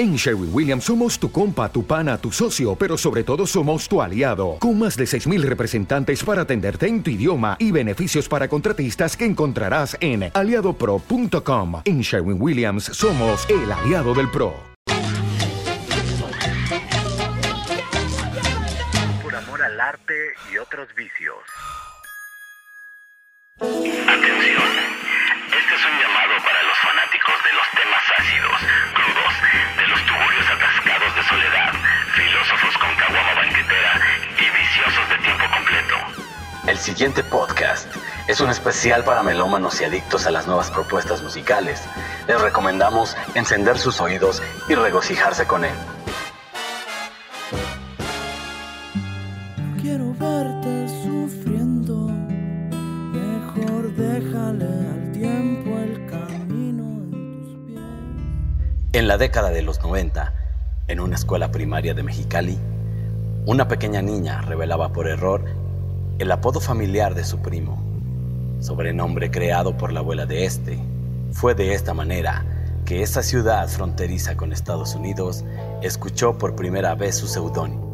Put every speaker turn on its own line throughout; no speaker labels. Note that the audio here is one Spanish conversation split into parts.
En Sherwin Williams somos tu compa, tu pana, tu socio, pero sobre todo somos tu aliado, con más de 6.000 representantes para atenderte en tu idioma y beneficios para contratistas que encontrarás en aliadopro.com. En Sherwin Williams somos el aliado del PRO.
Por amor al arte y otros vicios.
Atención. Este es un llamado para los fanáticos de los temas ácidos, crudos, atascados de soledad, filósofos con caguama banquetera y viciosos de tiempo completo.
El siguiente podcast es un especial para melómanos y adictos a las nuevas propuestas musicales. Les recomendamos encender sus oídos y regocijarse con él.
Quiero verte sufriendo,
la década de los 90, en una escuela primaria de Mexicali, una pequeña niña revelaba por error el apodo familiar de su primo, sobrenombre creado por la abuela de este. Fue de esta manera que esa ciudad fronteriza con Estados Unidos escuchó por primera vez su seudónimo.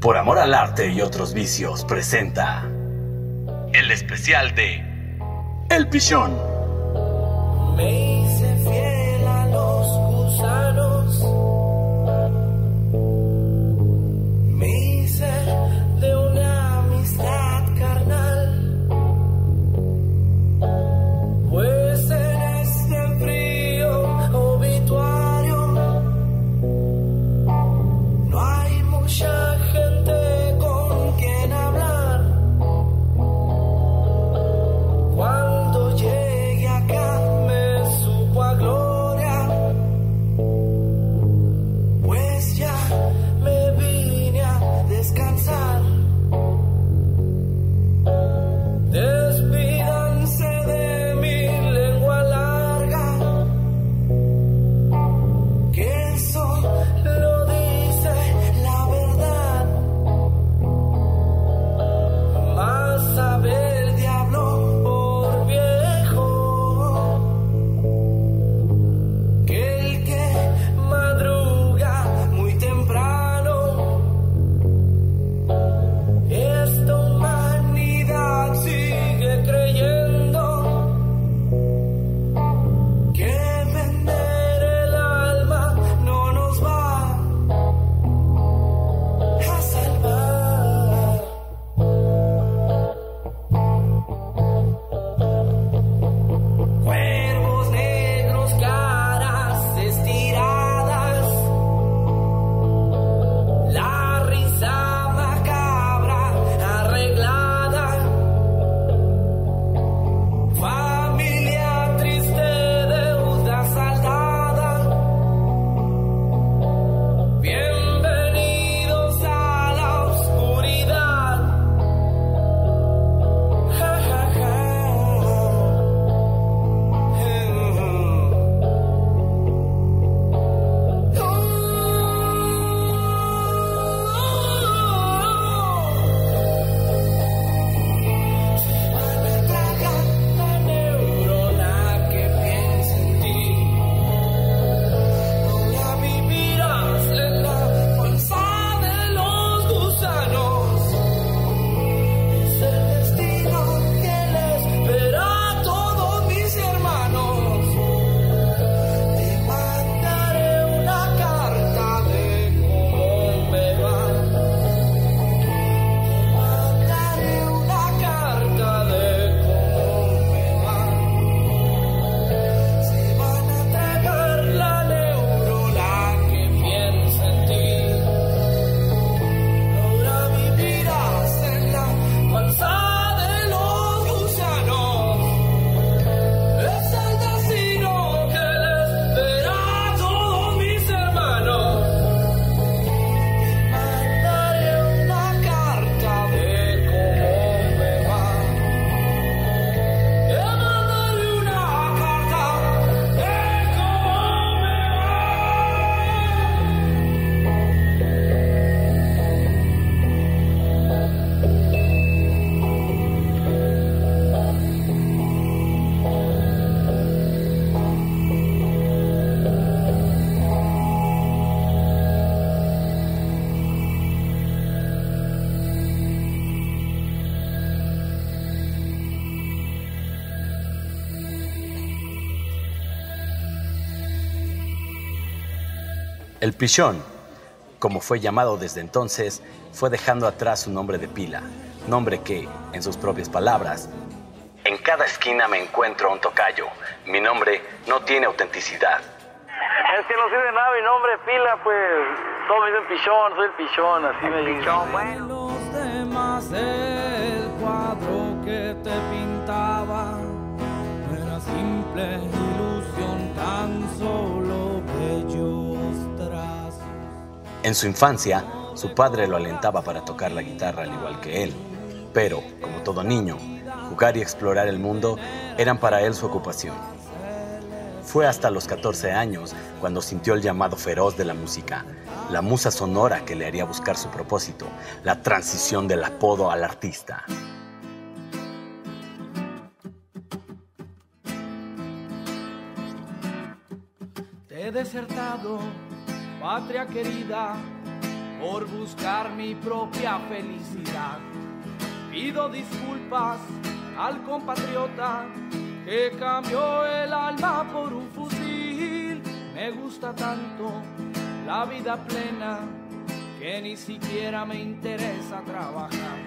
Por amor al arte y otros vicios presenta el especial de El Pichón. El pichón, como fue llamado desde entonces, fue dejando atrás su nombre de pila, nombre que, en sus propias palabras, en cada esquina me encuentro un tocayo. Mi nombre no tiene autenticidad.
Es que no sirve de nada mi nombre, pila, pues. Todos me dicen pichón, soy el pichón, así me dicen.
Pichón, bueno. Los demás, el cuadro que te
En su infancia, su padre lo alentaba para tocar la guitarra al igual que él. Pero, como todo niño, jugar y explorar el mundo eran para él su ocupación. Fue hasta los 14 años cuando sintió el llamado feroz de la música, la musa sonora que le haría buscar su propósito, la transición del apodo al artista.
He desertado, patria querida, por buscar mi propia felicidad. Pido disculpas al compatriota que cambió el alma por un fusil. Me gusta tanto la vida plena que ni siquiera me interesa trabajar.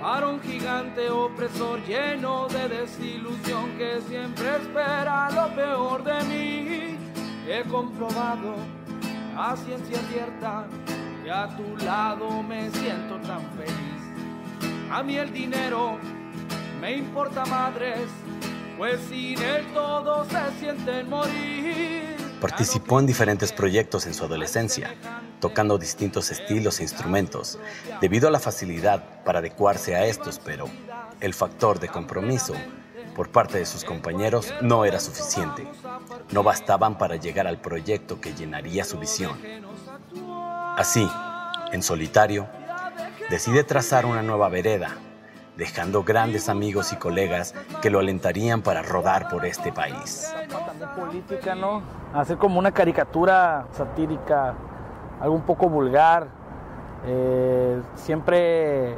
Para un gigante opresor lleno de desilusión que siempre espera lo peor de mí. He comprobado a ciencia cierta que a tu lado me siento tan feliz. A mí el dinero me importa madres, pues sin él todos se sienten morir.
Participó en diferentes proyectos en su adolescencia, tocando distintos estilos e instrumentos, debido a la facilidad para adecuarse a estos, pero el factor de compromiso por parte de sus compañeros no era suficiente. No bastaban para llegar al proyecto que llenaría su visión. Así, en solitario, decide trazar una nueva vereda, dejando grandes amigos y colegas que lo alentarían para rodar por este país.
Hacer como una caricatura satírica, algo un poco vulgar, eh, siempre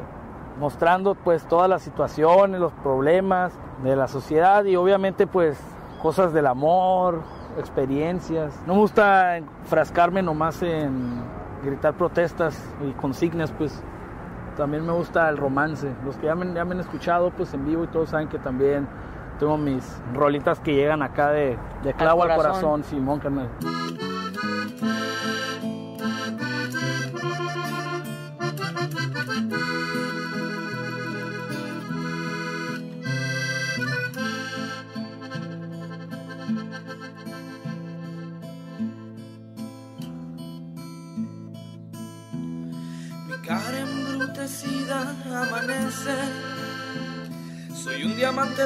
mostrando pues todas las situaciones, los problemas de la sociedad y obviamente pues cosas del amor, experiencias. No me gusta enfrascarme nomás en gritar protestas y consignas, pues también me gusta el romance. Los que ya me, ya me han escuchado pues en vivo y todos saben que también tengo mis rolitas que llegan acá de, de clavo al corazón,
corazón.
Simón, carnal.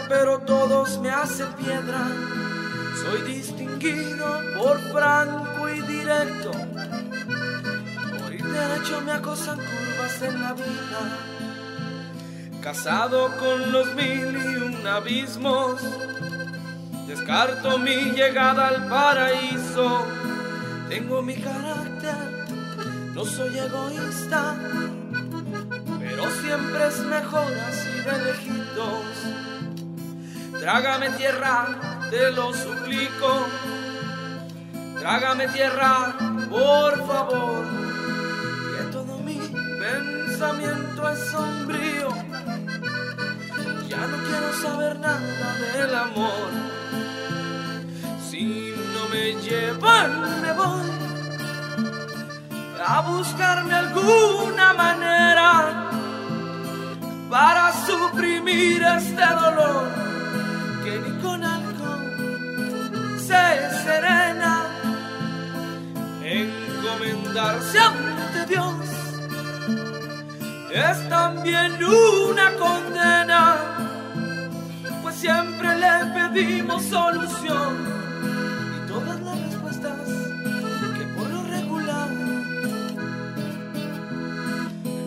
Pero todos me hacen piedra. Soy distinguido por franco y directo. Por ir derecho me acosan curvas en la vida. Casado con los mil y un abismos. Descarto mi llegada al paraíso. Tengo mi carácter, no soy egoísta. Pero siempre es mejor así de lejitos. Trágame tierra, te lo suplico. Trágame tierra, por favor. Que todo mi pensamiento es sombrío. Ya no quiero saber nada del amor. Si no me llevan, me voy a buscarme alguna manera para suprimir este dolor Encomendarse ante Dios es también una condena, pues siempre le pedimos solución y todas las respuestas que por lo regular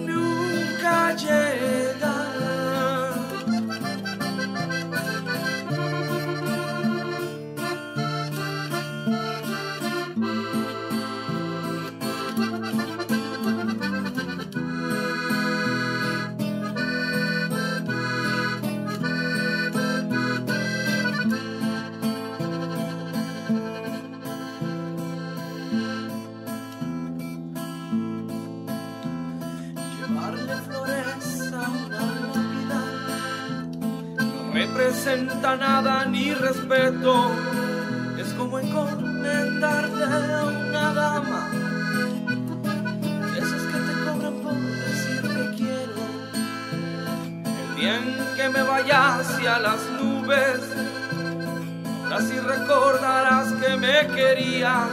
nunca llegan. Nada ni respeto. Es como encomendarte a una dama. Esos que te cobran por decir que quiero. El bien que me vaya hacia las nubes. Así recordarás que me querías.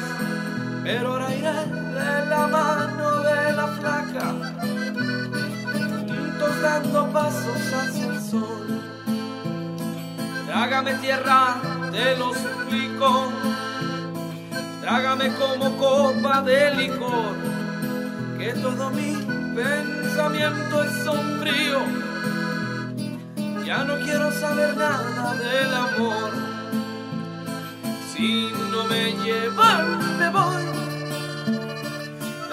Pero ahora iré de la mano de la flaca. Juntos dando pasos hacia. Trágame tierra, te lo suplico. Trágame como copa de licor. Que todo mi pensamiento es sombrío. Ya no quiero saber nada del amor. Si no me llevan, me voy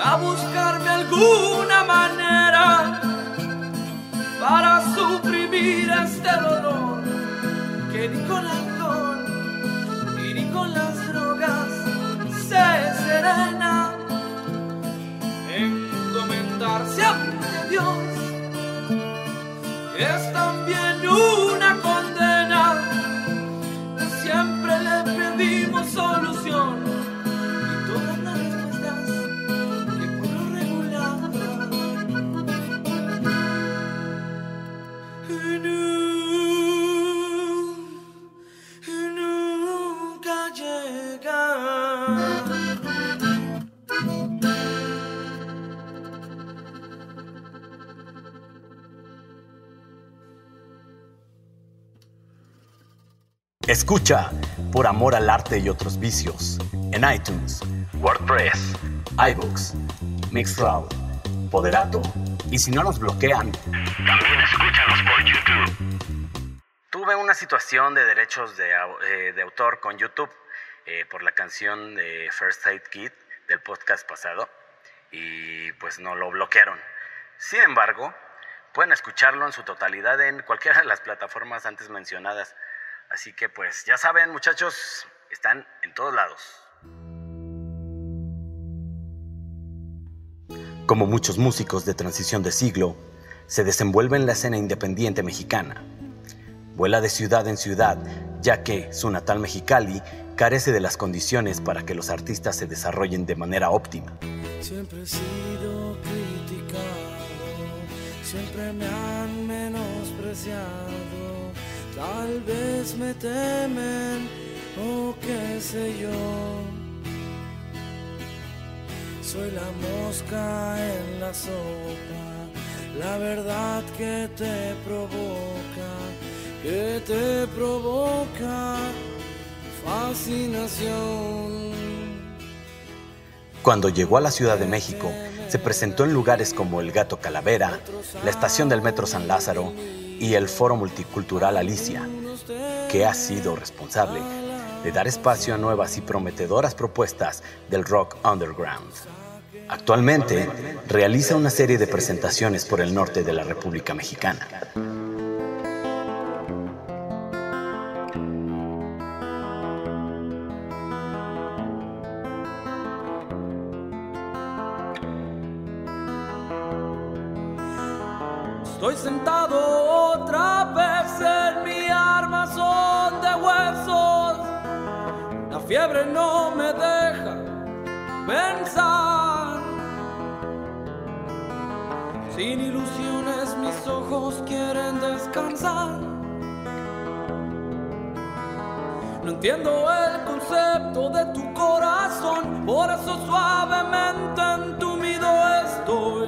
a buscarme alguna manera para suprimir este dolor que ni con alcohol y ni con las drogas se serena. Encomendarse ante Dios es también una
Escucha Por Amor al Arte y otros vicios en iTunes, WordPress, iBooks, Mixcloud, Poderato y si no nos bloquean,
También escúchanos por YouTube.
Tuve una situación de derechos de, eh, autor con YouTube eh, por la canción de First Aid Kit del podcast pasado y pues no lo bloquearon. Sin embargo, pueden escucharlo en su totalidad en cualquiera de las plataformas antes mencionadas. Así que pues ya saben muchachos, están en todos lados. Como muchos músicos de transición de siglo, se desenvuelve en la escena independiente mexicana. Vuela de ciudad en ciudad, ya que su natal Mexicali carece de las condiciones para que los artistas se desarrollen de manera óptima.
Siempre he sido criticado, siempre me han menospreciado. Tal vez me temen o qué sé yo. Soy la mosca en la sopa, la verdad que te provoca, que te provoca fascinación.
Cuando llegó a la Ciudad de México, se presentó en lugares como el Gato Calavera, la estación del Metro San Lázaro y el Foro Multicultural Alicia, que ha sido responsable de dar espacio a nuevas y prometedoras propuestas del rock underground. Actualmente realiza una serie de presentaciones por el norte de la República Mexicana.
Fiebre no me deja pensar. Sin ilusiones mis ojos quieren descansar. No entiendo el concepto de tu corazón, por eso suavemente entumido estoy.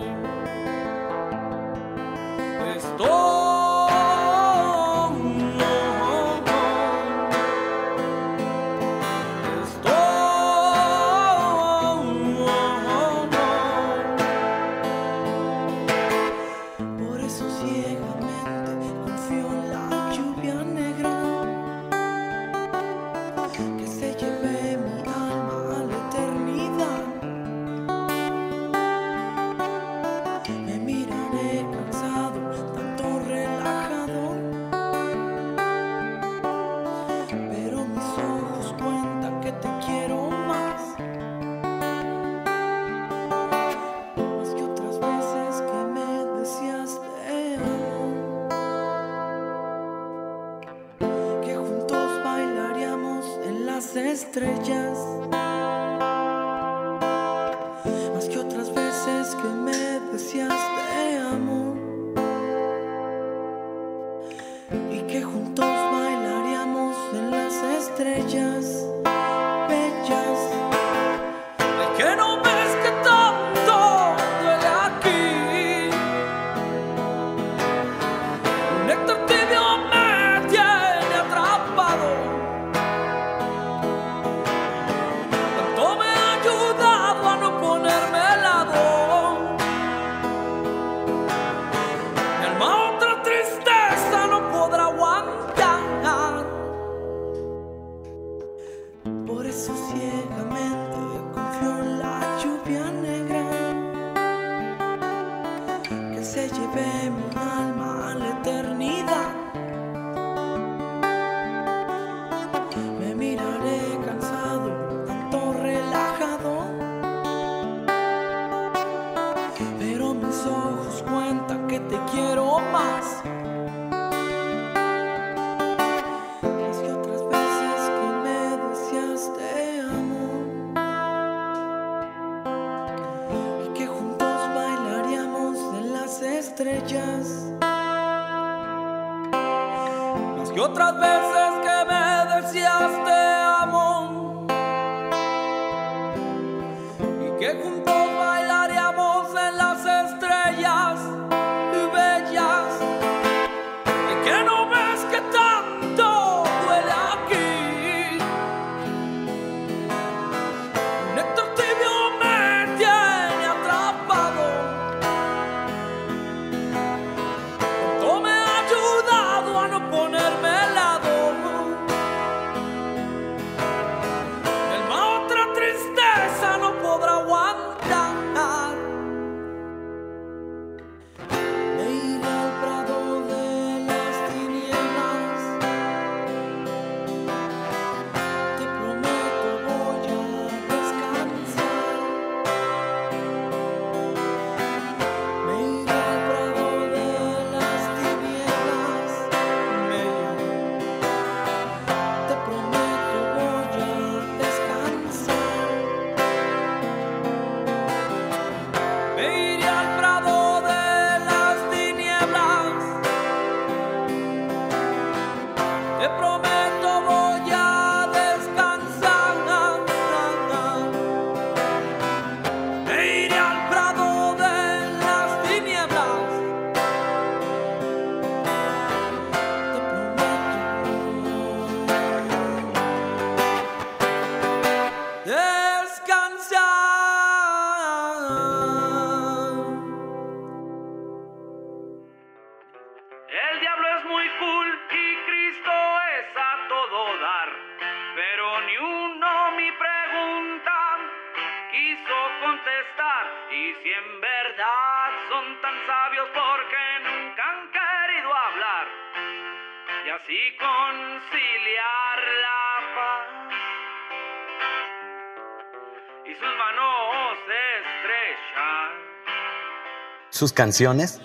Sus canciones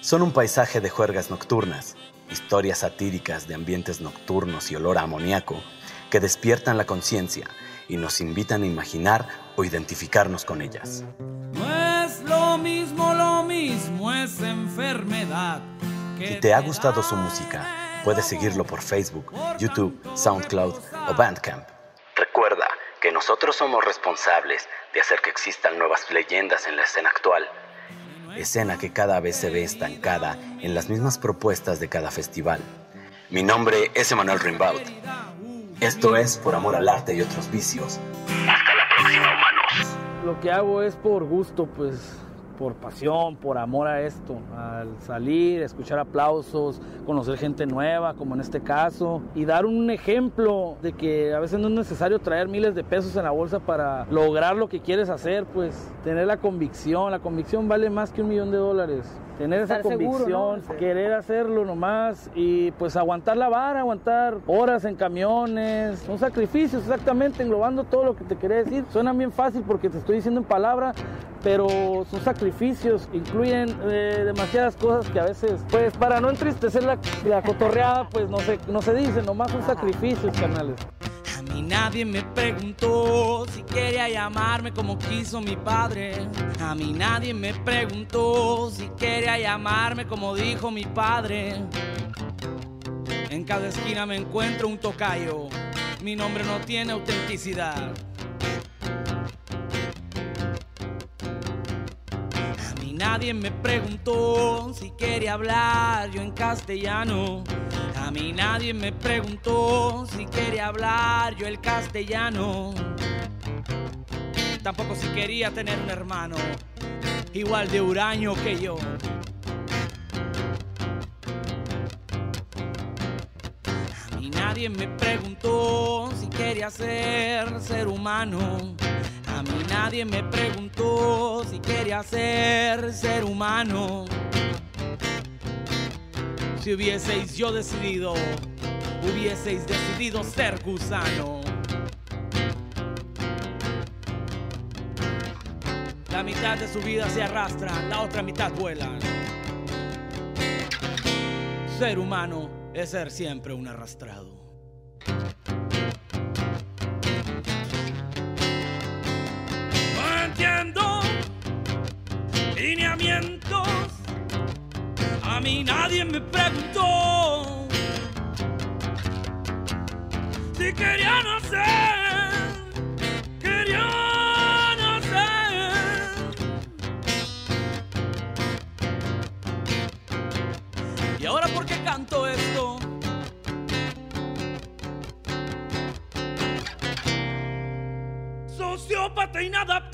son un paisaje de juergas nocturnas, historias satíricas de ambientes nocturnos y olor a amoníaco que despiertan la conciencia y nos invitan a imaginar o identificarnos con ellas. Si te ha gustado su música, puedes seguirlo por Facebook, YouTube, SoundCloud o Bandcamp. Recuerda que nosotros somos responsables de hacer que existan nuevas leyendas en la escena actual escena que cada vez se ve estancada en las mismas propuestas de cada festival. Mi nombre es Emanuel Rimbaud. Esto es Por Amor al Arte y otros vicios. Hasta la próxima, humanos.
Lo que hago es por gusto, pues por pasión, por amor a esto, al salir, escuchar aplausos, conocer gente nueva, como en este caso, y dar un ejemplo de que a veces no es necesario traer miles de pesos en la bolsa para lograr lo que quieres hacer, pues tener la convicción, la convicción vale más que un millón de dólares. Tener esa convicción, querer hacerlo nomás y pues aguantar la vara, aguantar horas en camiones, son sacrificios exactamente, englobando todo lo que te quería decir. Suena bien fácil porque te estoy diciendo en palabra, pero son sacrificios, incluyen eh, demasiadas cosas que a veces, pues para no entristecer la, la cotorreada, pues no se, no se dice, nomás son sacrificios, canales.
A mí nadie me preguntó si quería llamarme como quiso mi padre. A mí nadie me preguntó si quería llamarme como dijo mi padre. En cada esquina me encuentro un tocayo. Mi nombre no tiene autenticidad. Nadie me preguntó si quería hablar yo en castellano. A mí nadie me preguntó si quería hablar yo el castellano. Tampoco si quería tener un hermano igual de huraño que yo. A mí nadie me preguntó si quería ser ser humano. A mí nadie me preguntó si quería ser ser humano. Si hubieseis yo decidido, hubieseis decidido ser gusano. La mitad de su vida se arrastra, la otra mitad vuela. Ser humano es ser siempre un arrastrado. No entiendo lineamientos. A mí nadie me preguntó si quería nacer. Quería nacer. ¿Y ahora por qué canto esto? Sociópata inadaptado,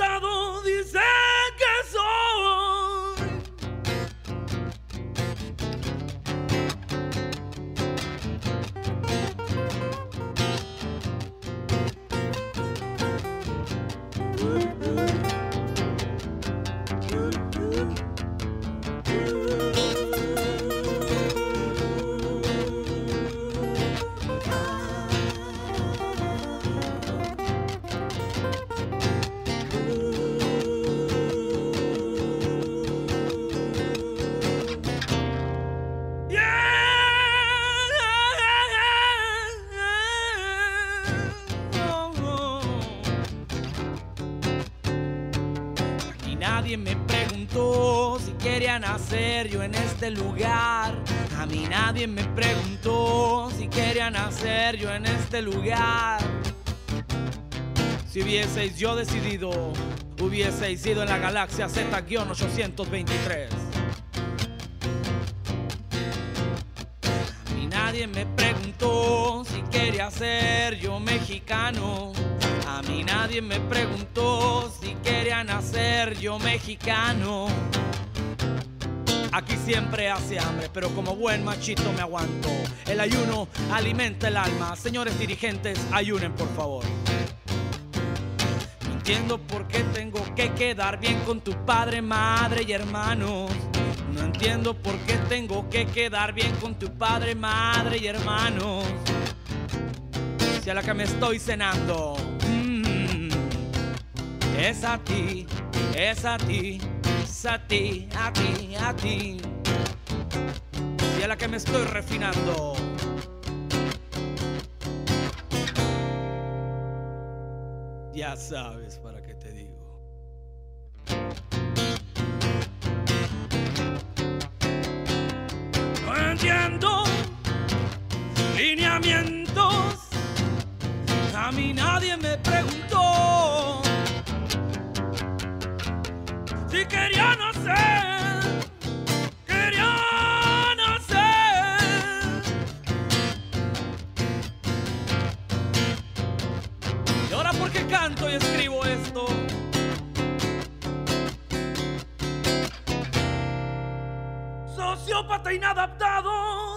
nacer yo en este lugar. A mí nadie me preguntó si quería nacer yo en este lugar. Si hubieseis yo decidido, hubieseis ido en la galaxia Z-823. A mí nadie me preguntó si quería ser yo mexicano. A mí nadie me preguntó si quería nacer yo mexicano. Aquí siempre hace hambre, pero como buen machito me aguanto. El ayuno alimenta el alma. Señores dirigentes, ayunen por favor. No entiendo por qué tengo que quedar bien con tu padre, madre y hermanos. No entiendo por qué tengo que quedar bien con tu padre, madre y hermanos. Si a la que me estoy cenando mm, es a ti, es a ti, a ti, a ti, a ti. Si a la que me estoy refinando. Ya sabes para qué te digo. No entiendo lineamientos. A mí nadie me preguntó Quería nacer. Y ahora por qué canto y escribo esto. Sociópata inadaptado,